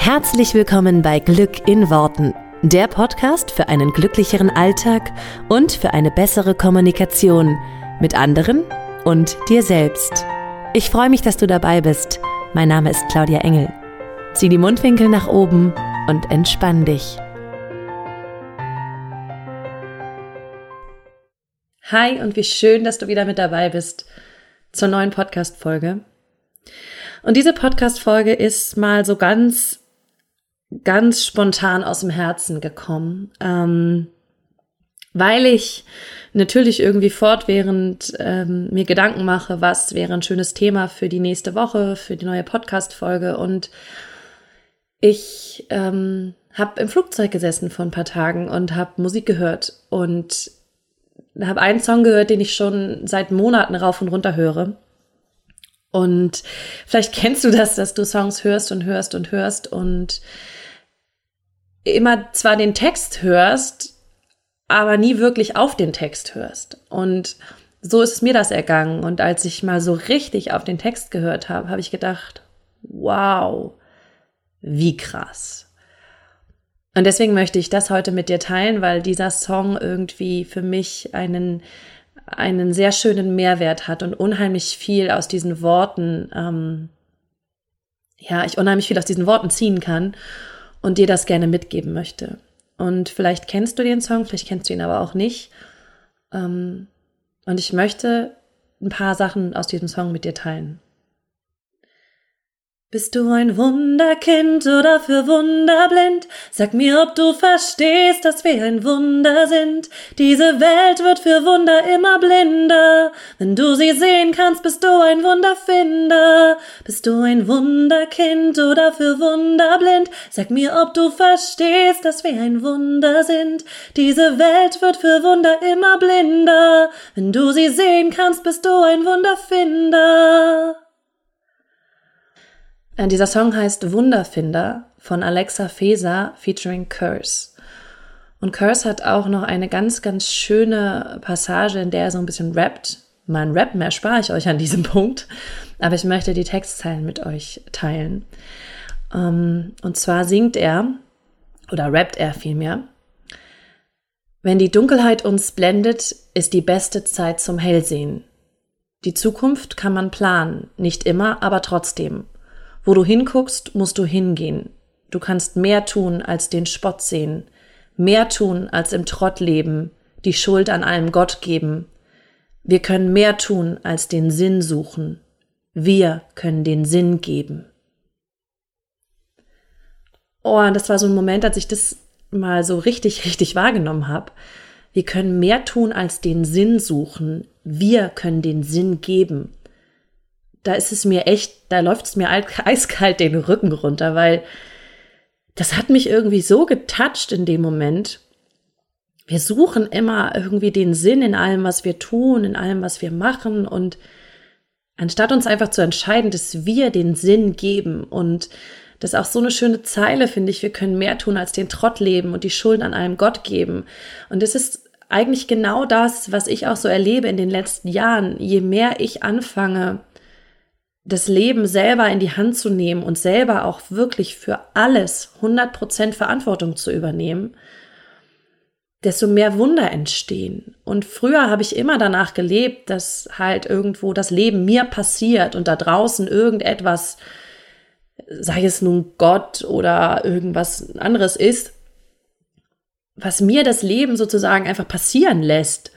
Herzlich willkommen bei Glück in Worten, der Podcast für einen glücklicheren Alltag und für eine bessere Kommunikation mit anderen und dir selbst. Ich freue mich, dass du dabei bist. Mein Name ist Claudia Engel. Zieh die Mundwinkel nach oben und entspann dich. Hi und wie schön, dass du wieder mit dabei bist zur neuen Podcast-Folge. Und diese Podcast-Folge ist mal so ganz ganz spontan aus dem Herzen gekommen, ähm, weil ich natürlich irgendwie fortwährend ähm, mir Gedanken mache, was wäre ein schönes Thema für die nächste Woche, für die neue Podcast-Folge. Und ich ähm, habe im Flugzeug gesessen vor ein paar Tagen und habe Musik gehört und habe einen Song gehört, den ich schon seit Monaten rauf und runter höre. Und vielleicht kennst du das, dass du Songs hörst und hörst und hörst und immer zwar den Text hörst, aber nie wirklich auf den Text hörst. Und so ist mir das ergangen. Und als ich mal so richtig auf den Text gehört habe, habe ich gedacht, wow, wie krass. Und deswegen möchte ich das heute mit dir teilen, weil dieser Song irgendwie für mich einen, einen sehr schönen Mehrwert hat und unheimlich viel aus diesen Worten, ähm, ja, ich unheimlich viel aus diesen Worten ziehen kann und dir das gerne mitgeben möchte. Und vielleicht kennst du den Song, vielleicht kennst du ihn aber auch nicht. Ähm, und ich möchte ein paar Sachen aus diesem Song mit dir teilen. Bist du ein Wunderkind oder für Wunder blind? Sag mir, ob du verstehst, dass wir ein Wunder sind. Diese Welt wird für Wunder immer blinder. Wenn du sie sehen kannst, bist du ein Wunderfinder. Bist du ein Wunderkind oder für Wunder blind? Sag mir, ob du verstehst, dass wir ein Wunder sind. Diese Welt wird für Wunder immer blinder. Wenn du sie sehen kannst, bist du ein Wunderfinder. Äh, dieser Song heißt Wunderfinder von Alexa Feser featuring Curse. Und Curse hat auch noch eine ganz, ganz schöne Passage, in der er so ein bisschen rappt. Mein Rap mehr spare ich euch an diesem Punkt, aber ich möchte die Textzeilen mit euch teilen. Ähm, und zwar singt er, oder rappt er vielmehr, wenn die Dunkelheit uns blendet, ist die beste Zeit zum Hellsehen. Die Zukunft kann man planen, nicht immer, aber trotzdem. Wo du hinguckst, musst du hingehen. Du kannst mehr tun als den Spott sehen, mehr tun als im Trott leben, die Schuld an allem Gott geben. Wir können mehr tun als den Sinn suchen. Wir können den Sinn geben. Oh, und das war so ein Moment, als ich das mal so richtig, richtig wahrgenommen habe. Wir können mehr tun als den Sinn suchen. Wir können den Sinn geben da ist es mir echt, da läuft es mir eiskalt den Rücken runter, weil das hat mich irgendwie so getoucht in dem Moment. Wir suchen immer irgendwie den Sinn in allem, was wir tun, in allem, was wir machen und anstatt uns einfach zu entscheiden, dass wir den Sinn geben und das ist auch so eine schöne Zeile, finde ich. Wir können mehr tun als den Trott leben und die Schuld an einem Gott geben. Und es ist eigentlich genau das, was ich auch so erlebe in den letzten Jahren. Je mehr ich anfange, das Leben selber in die Hand zu nehmen und selber auch wirklich für alles 100% Verantwortung zu übernehmen, desto mehr Wunder entstehen. Und früher habe ich immer danach gelebt, dass halt irgendwo das Leben mir passiert und da draußen irgendetwas, sei es nun Gott oder irgendwas anderes ist, was mir das Leben sozusagen einfach passieren lässt.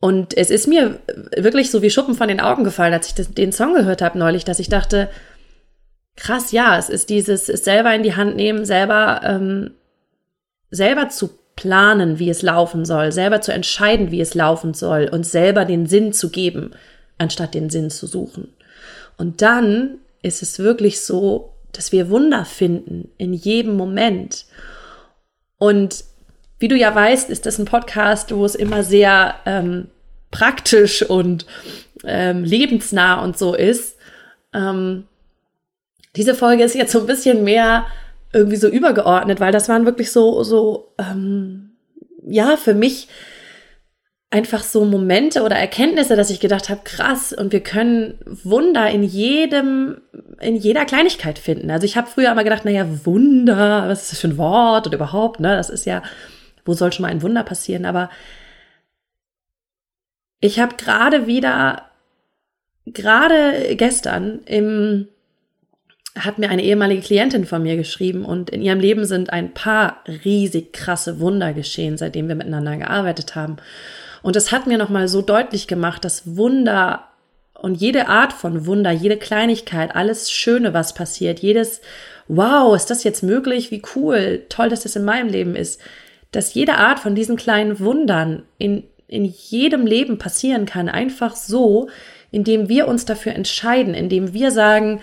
Und es ist mir wirklich so wie Schuppen von den Augen gefallen, als ich das, den Song gehört habe neulich, dass ich dachte, krass, ja, es ist dieses es selber in die Hand nehmen, selber, ähm, selber zu planen, wie es laufen soll, selber zu entscheiden, wie es laufen soll und selber den Sinn zu geben, anstatt den Sinn zu suchen. Und dann ist es wirklich so, dass wir Wunder finden in jedem Moment. Und wie du ja weißt, ist das ein Podcast, wo es immer sehr ähm, praktisch und ähm, lebensnah und so ist. Ähm, diese Folge ist jetzt so ein bisschen mehr irgendwie so übergeordnet, weil das waren wirklich so, so, ähm, ja, für mich einfach so Momente oder Erkenntnisse, dass ich gedacht habe, krass, und wir können Wunder in jedem, in jeder Kleinigkeit finden. Also ich habe früher immer gedacht, naja, Wunder, was ist das für ein Wort und überhaupt, ne? Das ist ja, wo soll schon mal ein Wunder passieren? Aber ich habe gerade wieder, gerade gestern im hat mir eine ehemalige Klientin von mir geschrieben und in ihrem Leben sind ein paar riesig krasse Wunder geschehen, seitdem wir miteinander gearbeitet haben. Und es hat mir nochmal so deutlich gemacht, dass Wunder und jede Art von Wunder, jede Kleinigkeit, alles Schöne, was passiert, jedes Wow, ist das jetzt möglich? Wie cool, toll, dass das in meinem Leben ist, dass jede Art von diesen kleinen Wundern in, in jedem Leben passieren kann, einfach so, indem wir uns dafür entscheiden, indem wir sagen,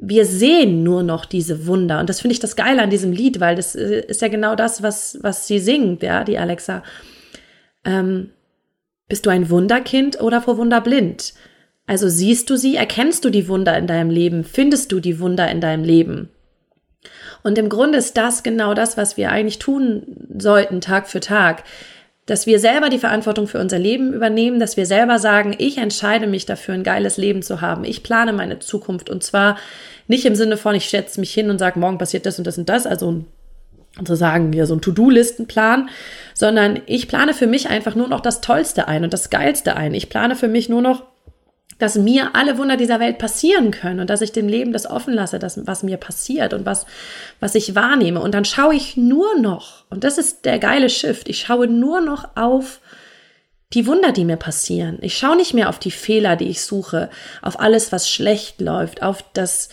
wir sehen nur noch diese Wunder. Und das finde ich das Geile an diesem Lied, weil das äh, ist ja genau das, was, was sie singt, ja, die Alexa. Ähm, bist du ein Wunderkind oder vor Wunder blind? Also siehst du sie, erkennst du die Wunder in deinem Leben, findest du die Wunder in deinem Leben? Und im Grunde ist das genau das, was wir eigentlich tun sollten, Tag für Tag. Dass wir selber die Verantwortung für unser Leben übernehmen, dass wir selber sagen, ich entscheide mich dafür, ein geiles Leben zu haben. Ich plane meine Zukunft und zwar nicht im Sinne von, ich setze mich hin und sage, morgen passiert das und das und das, also sozusagen ja so ein To-Do-Listenplan, sondern ich plane für mich einfach nur noch das Tollste ein und das Geilste ein. Ich plane für mich nur noch, dass mir alle Wunder dieser Welt passieren können und dass ich dem Leben das offen lasse, das, was mir passiert und was, was ich wahrnehme. Und dann schaue ich nur noch, und das ist der geile Shift, ich schaue nur noch auf die Wunder, die mir passieren. Ich schaue nicht mehr auf die Fehler, die ich suche, auf alles, was schlecht läuft, auf das,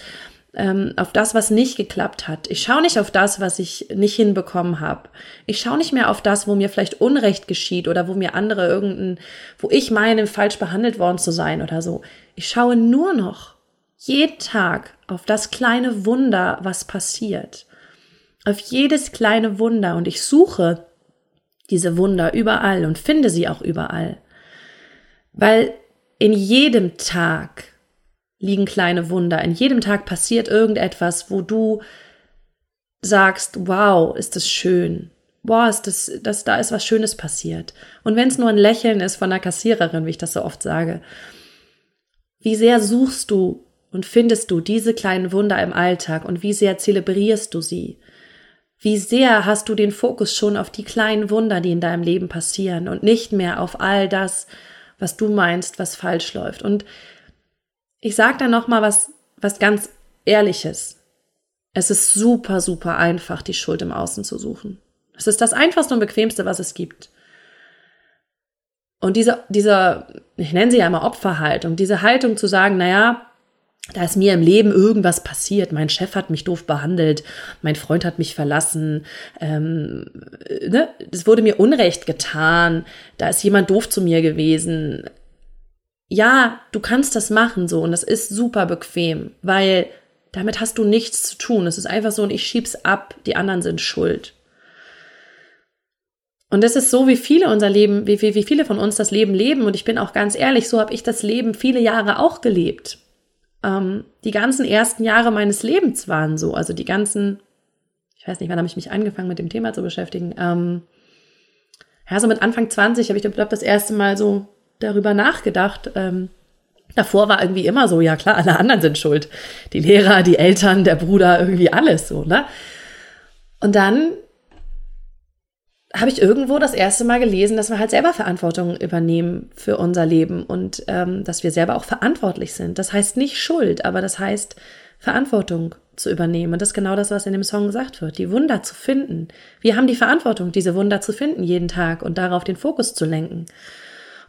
ähm, auf das, was nicht geklappt hat. Ich schaue nicht auf das, was ich nicht hinbekommen habe. Ich schaue nicht mehr auf das, wo mir vielleicht Unrecht geschieht oder wo mir andere irgendein, wo ich meine, falsch behandelt worden zu sein oder so. Ich schaue nur noch jeden Tag auf das kleine Wunder, was passiert. Auf jedes kleine Wunder und ich suche diese Wunder überall und finde sie auch überall. Weil in jedem Tag liegen kleine Wunder. In jedem Tag passiert irgendetwas, wo du sagst, wow, ist das schön. Wow, ist das, das, da ist was Schönes passiert. Und wenn es nur ein Lächeln ist von der Kassiererin, wie ich das so oft sage, wie sehr suchst du und findest du diese kleinen Wunder im Alltag und wie sehr zelebrierst du sie? Wie sehr hast du den Fokus schon auf die kleinen Wunder, die in deinem Leben passieren und nicht mehr auf all das, was du meinst, was falsch läuft? Und ich sage da noch mal was, was ganz Ehrliches. Es ist super, super einfach, die Schuld im Außen zu suchen. Es ist das einfachste und bequemste, was es gibt. Und diese, dieser, ich nenne sie ja immer Opferhaltung, diese Haltung zu sagen, naja, da ist mir im Leben irgendwas passiert. Mein Chef hat mich doof behandelt, mein Freund hat mich verlassen, ähm, ne? es wurde mir Unrecht getan, da ist jemand doof zu mir gewesen ja, du kannst das machen so und das ist super bequem, weil damit hast du nichts zu tun. Es ist einfach so und ich schieb's ab, die anderen sind schuld. Und das ist so, wie viele unser Leben, wie, wie, wie viele von uns das Leben leben. Und ich bin auch ganz ehrlich, so habe ich das Leben viele Jahre auch gelebt. Ähm, die ganzen ersten Jahre meines Lebens waren so. Also die ganzen, ich weiß nicht, wann habe ich mich angefangen mit dem Thema zu beschäftigen. Ähm, ja, so mit Anfang 20 habe ich, glaube das erste Mal so darüber nachgedacht. Ähm, davor war irgendwie immer so, ja klar, alle anderen sind schuld. Die Lehrer, die Eltern, der Bruder, irgendwie alles so, ne? Und dann habe ich irgendwo das erste Mal gelesen, dass wir halt selber Verantwortung übernehmen für unser Leben und ähm, dass wir selber auch verantwortlich sind. Das heißt nicht Schuld, aber das heißt Verantwortung zu übernehmen. Und das ist genau das, was in dem Song gesagt wird, die Wunder zu finden. Wir haben die Verantwortung, diese Wunder zu finden jeden Tag und darauf den Fokus zu lenken.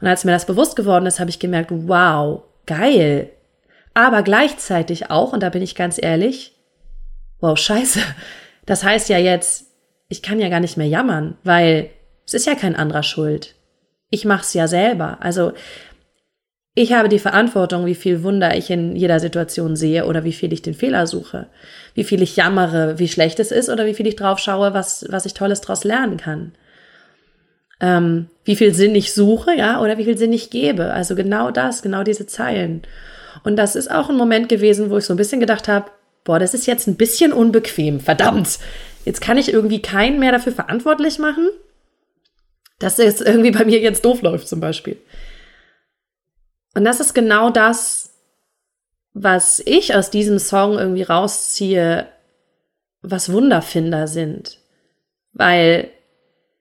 Und als mir das bewusst geworden ist, habe ich gemerkt, wow, geil. Aber gleichzeitig auch, und da bin ich ganz ehrlich, wow, scheiße. Das heißt ja jetzt, ich kann ja gar nicht mehr jammern, weil es ist ja kein anderer schuld. Ich mach's ja selber. Also ich habe die Verantwortung, wie viel Wunder ich in jeder Situation sehe oder wie viel ich den Fehler suche, wie viel ich jammere, wie schlecht es ist oder wie viel ich drauf schaue, was, was ich Tolles daraus lernen kann ähm, wie viel Sinn ich suche, ja, oder wie viel Sinn ich gebe. Also genau das, genau diese Zeilen. Und das ist auch ein Moment gewesen, wo ich so ein bisschen gedacht habe, boah, das ist jetzt ein bisschen unbequem, verdammt. Jetzt kann ich irgendwie keinen mehr dafür verantwortlich machen. dass es irgendwie bei mir jetzt doof läuft zum Beispiel. Und das ist genau das, was ich aus diesem Song irgendwie rausziehe, was Wunderfinder sind. Weil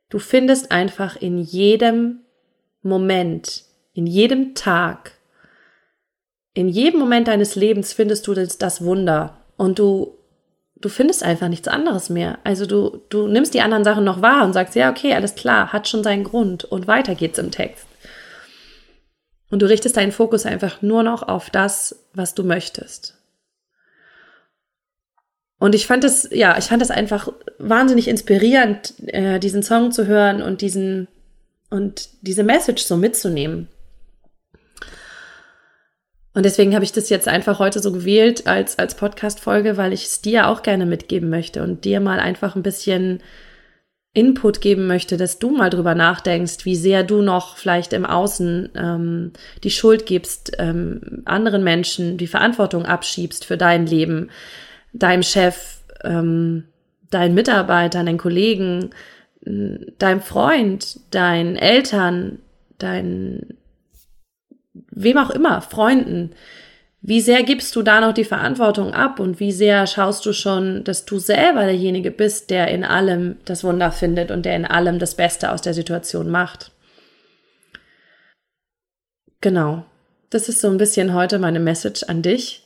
du findest einfach in jedem Moment, in jedem Tag, in jedem Moment deines Lebens findest du das, das Wunder. Und du, du findest einfach nichts anderes mehr. Also du, du nimmst die anderen Sachen noch wahr und sagst, ja, okay, alles klar, hat schon seinen Grund. Und weiter geht's im Text. Und du richtest deinen Fokus einfach nur noch auf das, was du möchtest. Und ich fand es, ja, ich fand es einfach wahnsinnig inspirierend, äh, diesen Song zu hören und diesen und diese Message so mitzunehmen. Und deswegen habe ich das jetzt einfach heute so gewählt als, als Podcast-Folge, weil ich es dir auch gerne mitgeben möchte und dir mal einfach ein bisschen Input geben möchte, dass du mal drüber nachdenkst, wie sehr du noch vielleicht im Außen ähm, die Schuld gibst, ähm, anderen Menschen die Verantwortung abschiebst für dein Leben, deinem Chef, ähm, deinen Mitarbeitern, deinen Kollegen, deinem Freund, deinen Eltern, deinen wem auch immer, Freunden, wie sehr gibst du da noch die Verantwortung ab und wie sehr schaust du schon, dass du selber derjenige bist, der in allem das Wunder findet und der in allem das Beste aus der Situation macht? Genau. Das ist so ein bisschen heute meine Message an dich.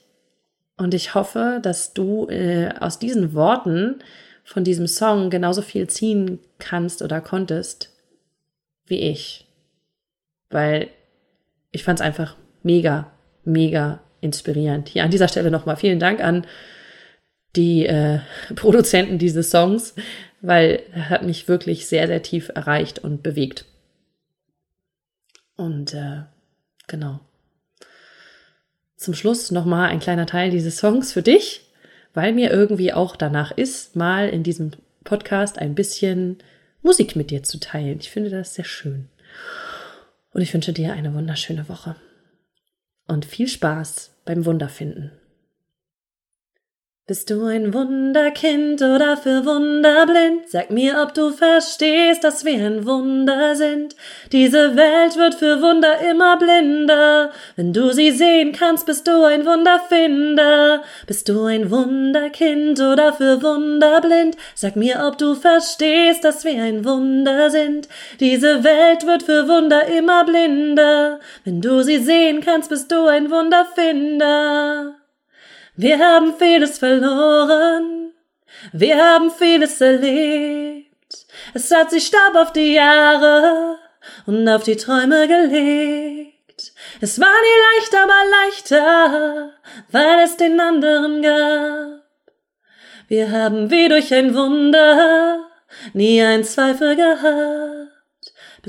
Und ich hoffe, dass du äh, aus diesen Worten von diesem Song genauso viel ziehen kannst oder konntest wie ich. Weil ich fand es einfach mega, mega inspirierend. Hier an dieser Stelle nochmal vielen Dank an die äh, Produzenten dieses Songs, weil er hat mich wirklich sehr, sehr tief erreicht und bewegt. Und äh, genau. Zum Schluss nochmal ein kleiner Teil dieses Songs für dich, weil mir irgendwie auch danach ist, mal in diesem Podcast ein bisschen Musik mit dir zu teilen. Ich finde das sehr schön. Und ich wünsche dir eine wunderschöne Woche und viel Spaß beim Wunderfinden. Bist du ein Wunderkind oder für Wunder blind? Sag mir, ob du verstehst, dass wir ein Wunder sind. Diese Welt wird für Wunder immer blinder. Wenn du sie sehen kannst, bist du ein Wunderfinder. Bist du ein Wunderkind oder für Wunder blind? Sag mir, ob du verstehst, dass wir ein Wunder sind. Diese Welt wird für Wunder immer blinder. Wenn du sie sehen kannst, bist du ein Wunderfinder. Wir haben vieles verloren, wir haben vieles erlebt. Es hat sich Staub auf die Jahre und auf die Träume gelegt. Es war nie leicht, aber leichter, weil es den anderen gab. Wir haben wie durch ein Wunder nie ein Zweifel gehabt.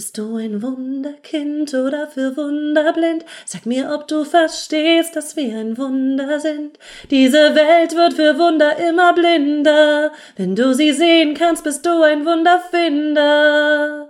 Bist du ein Wunderkind oder für Wunder blind? Sag mir, ob du verstehst, dass wir ein Wunder sind. Diese Welt wird für Wunder immer blinder. Wenn du sie sehen kannst, bist du ein Wunderfinder.